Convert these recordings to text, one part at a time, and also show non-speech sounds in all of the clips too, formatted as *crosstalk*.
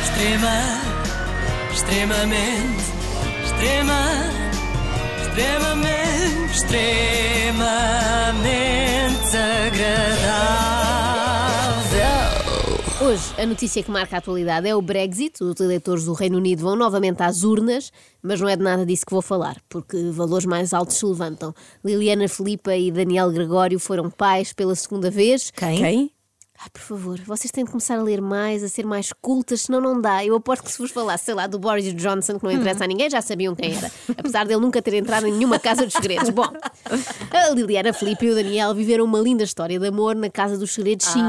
Extrema, extremamente, extrema, extremamente, extremamente Hoje, a notícia que marca a atualidade é o Brexit. Os eleitores do Reino Unido vão novamente às urnas, mas não é de nada disso que vou falar, porque valores mais altos se levantam. Liliana Filipa e Daniel Gregório foram pais pela segunda vez. Quem? Ai, por favor, vocês têm de começar a ler mais, a ser mais cultas, senão não dá. Eu aposto que se vos falasse, sei lá, do Boris Johnson, que não interessa a ninguém, já sabiam quem era. Apesar dele nunca ter entrado em nenhuma casa dos segredos. Bom, a Liliana Felipe e o Daniel viveram uma linda história de amor na Casa dos Segredos 5.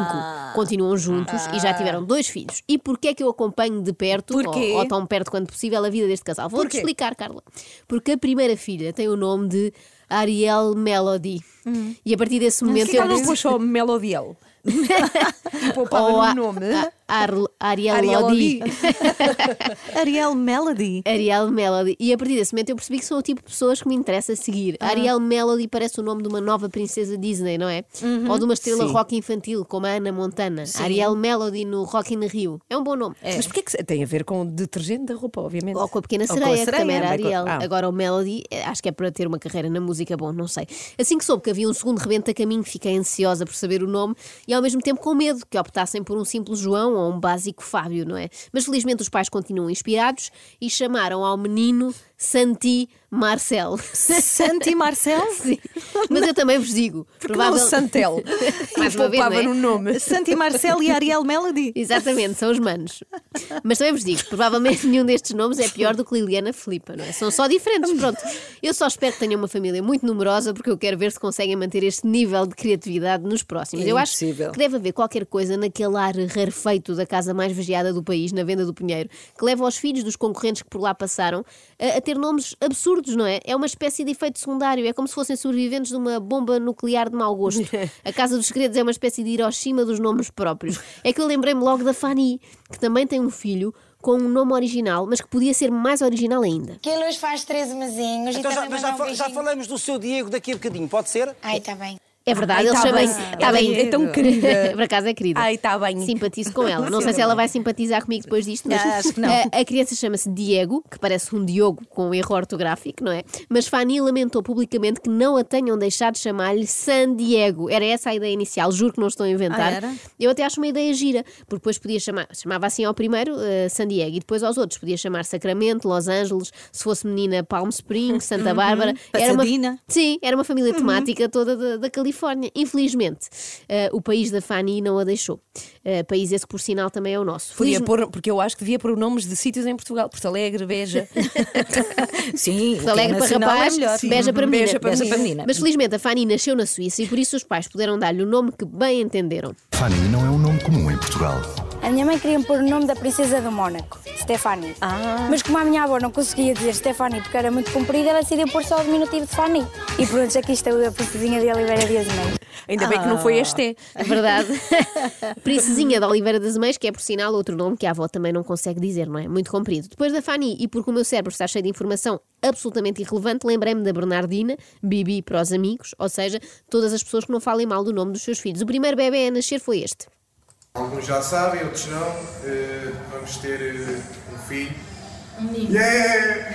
Continuam juntos e já tiveram dois filhos. E porquê é que eu acompanho de perto, ou, ou tão perto quanto possível, a vida deste casal? Vou-te explicar, Carla. Porque a primeira filha tem o nome de Ariel Melody. E a partir desse momento Por que eu não pôs só Melodiel? E poupava ou a- no nome. Ar- Ariel, Ariel Lodi. *laughs* Ariel Melody. Ariel Melody. E a partir desse momento eu percebi que são o tipo de pessoas que me interessa seguir. Ariel Melody parece o nome de uma nova princesa Disney, não é? Ou de uma estrela Sim. rock infantil, como a Ana Montana. Ariel Melody no Rock in Rio. É um bom nome. Mas porquê que tem a ver com detergente da roupa, obviamente? Ou com a pequena com a sereia, que também era Ariel. Ah. Agora o Melody, eh, acho que é para ter uma carreira na música, bom, não sei. Assim que soube que havia um segundo rebento a caminho, fiquei ansiosa por saber o nome e ao mesmo tempo com medo que optassem por um simples João ou um básico Fábio, não é? Mas felizmente os pais continuam inspirados e chamaram ao menino Santi Marcel. Santi Marcel? *laughs* Sim. Mas eu também vos digo. Porque não Santel? *laughs* Mais uma vez, é? no nome. Santi Marcel e Ariel Melody. Exatamente, são os manos. Mas também vos digo, provavelmente nenhum destes nomes é pior do que Liliana Filipa, não é? São só diferentes, pronto. Eu só espero que tenham uma família muito numerosa porque eu quero ver se conseguem manter este nível de criatividade nos próximos. É eu acho impossível. que deve haver qualquer coisa naquele ar rarefeito da casa mais vigiada do país, na venda do Pinheiro, que leva os filhos dos concorrentes que por lá passaram a ter nomes absurdos, não é? É uma espécie de efeito secundário, é como se fossem sobreviventes de uma bomba nuclear de mau gosto. *laughs* A Casa dos Segredos é uma espécie de Hiroshima dos nomes próprios. É que eu lembrei-me logo da Fanny, que também tem um filho com um nome original, mas que podia ser mais original ainda. Que ele hoje faz 13 mesinhos Então e já, também já, um já falamos do seu Diego daqui a bocadinho, pode ser? Ai, está bem. É verdade, Ai, ele tá chama-se. bem. Tá bem. É tão querida. *laughs* Por acaso é querida. Ai, tá bem. Simpatizo com ela. *laughs* Não sei se ela vai simpatizar comigo depois disto, mas acho que não. A, a criança chama-se Diego, que parece um Diogo com um erro ortográfico, não é? Mas Fanny lamentou publicamente que não a tenham deixado chamar-lhe San Diego. Era essa a ideia inicial, juro que não estou a inventar. Ah? Eu até acho uma ideia gira, porque depois podia chamar, chamava assim ao primeiro uh, San Diego e depois aos outros podia chamar Sacramento, Los Angeles, se fosse menina Palm Springs, Santa Bárbara. Era uma, sim, era uma família temática toda da, da Califórnia. Infelizmente, uh, o país da Fanny não a deixou. Uh, país esse que, por sinal, também é o nosso. Podia Felizmente- pôr, porque eu acho que devia pôr nomes de sítios em Portugal. Porto Alegre, Beja. *laughs* Sim, Porto Alegre para rapaz, beija para menina. Beja para menina. Mas felizmente a Fanny nasceu na Suíça e por isso os pais puderam dar-lhe o nome que bem entenderam. Fanny não é um nome comum em Portugal. A minha mãe queria pôr o nome da princesa do Mónaco, Stephanie. Mas como a minha avó não conseguia dizer Stephanie porque era muito comprida, ela decidiu pôr só o diminutivo de Fanny. E pronto, aqui está a princesinha de Oliveira Dias Meio. Ainda bem que não foi este. É verdade. *laughs* Princesinha da Oliveira das Mães, que é por sinal outro nome que a avó também não consegue dizer, não é? Muito comprido. Depois da Fanny, e porque o meu cérebro está cheio de informação absolutamente irrelevante, lembrei-me da Bernardina, Bibi para os amigos, ou seja, todas as pessoas que não falem mal do nome dos seus filhos. O primeiro bebê a nascer foi este. Alguns já sabem, outros não. Eh, vamos ter eh, um filho. Yeah!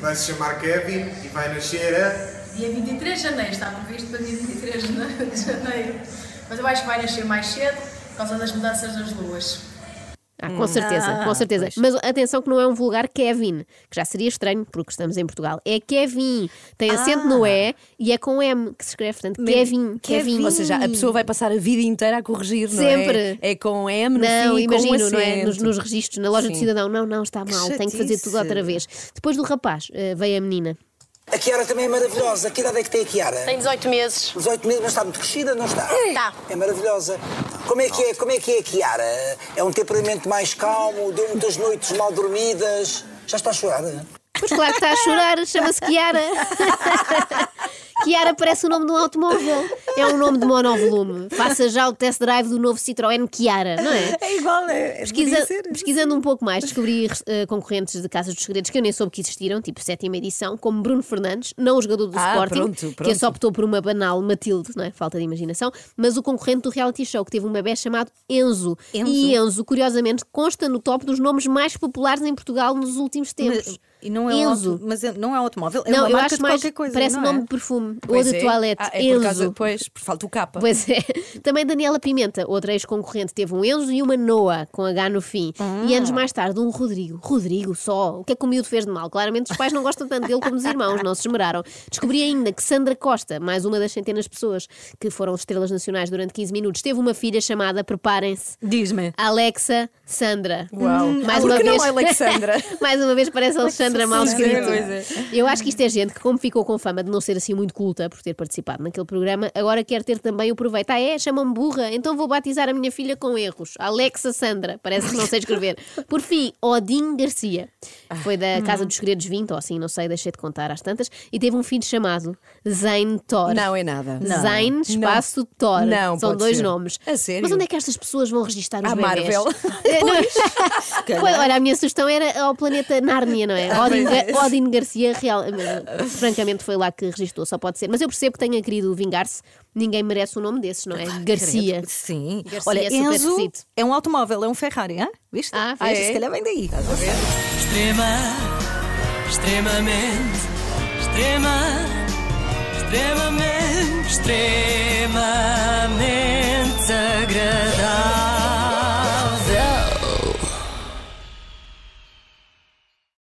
Vai se chamar Kevin e vai nascer a. Dia 23 de janeiro, está previsto para dia 23 de jane- *laughs* de janeiro. Mas eu acho que vai nascer mais cedo por causa das mudanças das luas. Ah, com certeza, com certeza. Mas atenção que não é um vulgar Kevin, que já seria estranho, porque estamos em Portugal. É Kevin. Tem acento no E e é com M que se escreve. Portanto, Kevin, Kevin. Ou seja, a pessoa vai passar a vida inteira a corrigir, não é? Sempre. É com M no Não, fim, imagino, com um não é? Nos, nos registros, na loja do Sim. cidadão. Não, não, está mal, tenho que fazer tudo outra vez. Depois do rapaz, eh, veio a menina. A Kiara também é maravilhosa. Que idade é que tem a Kiara? Tem 18 meses. 18 meses, mas está muito crescida, não está? Está. É maravilhosa. Como é que é, como é, que é a Kiara? É um temperamento mais calmo, deu muitas noites mal dormidas. Já está a chorar? Pois claro que está a chorar, chama-se Kiara. *laughs* Kiara parece o nome de um automóvel. É um nome de monovolume. Faça já o test drive do novo Citroën Chiara, não é? É igual, é. Pesquisa- pesquisando um pouco mais, descobri eh, concorrentes de Casas dos Segredos que eu nem soube que existiram, tipo sétima edição, como Bruno Fernandes, não o jogador do Ah, Sporting, pronto, que pronto. só optou por uma banal Matilde, não é? Falta de imaginação, mas o concorrente do reality show, que teve um bebê chamado Enzo. Enzo? E Enzo, curiosamente, consta no top dos nomes mais populares em Portugal nos últimos tempos. Mas, e não é Enzo. auto- mas é- não é automóvel, é não, uma eu marca acho de mais. qualquer coisa. parece não nome é? de perfume Pois ou de é. toalete. Ah, é Enzo. por causa, pois, por falta o capa. Pois é. Também Daniela Pimenta, outra ex-concorrente, teve um Enzo e uma Noa, com H no fim. E anos mais tarde, um Rodrigo. Rodrigo só. O que é que o miúdo fez de mal? Claramente os pais não gostam tanto dele como os irmãos, não se esmeraram. Descobri ainda que Sandra Costa, mais uma das centenas de pessoas que foram estrelas nacionais durante 15 minutos, teve uma filha chamada, preparem-se, Diz-me. Alexa Sandra. Uau. Mais Por uma que não vez. Alexandra? *laughs* Mais uma vez parece Alexandra mal escrito. pois é. Eu acho que isto é gente que, como ficou com fama de não ser assim muito culta por ter participado naquele programa, agora quer ter também o proveito. Ah, é? Chamam-me burra? Então vou batizar a minha filha com erros. Alexa Sandra. Parece que não sei escrever. *laughs* Por fim, Odin Garcia. Foi da Casa dos Segredos 20, ou assim, não sei, deixei de contar às tantas. E teve um filho chamado Zayn Thor. Não é nada. Zayn espaço Thor. Não, São dois ser. nomes. A sério? Mas onde é que estas pessoas vão registrar os À bebés? Marvel. *laughs* *laughs* É, não- Pois, olha, a minha sugestão era ao planeta Nárnia, não é? Odin, Ga- Odin Garcia, real, francamente, foi lá que registou, só pode ser. Mas eu percebo que tenha querido vingar-se, ninguém merece um nome desses, não é? Garcia. Credo. Sim. Garcia Olha, é super Enzo esquisito. é um automóvel, é um Ferrari, hein? Viste? Ah, Viste? vês? Se calhar vem daí. estás a ver? Extrema, extremamente, extrema, extremamente, extrema.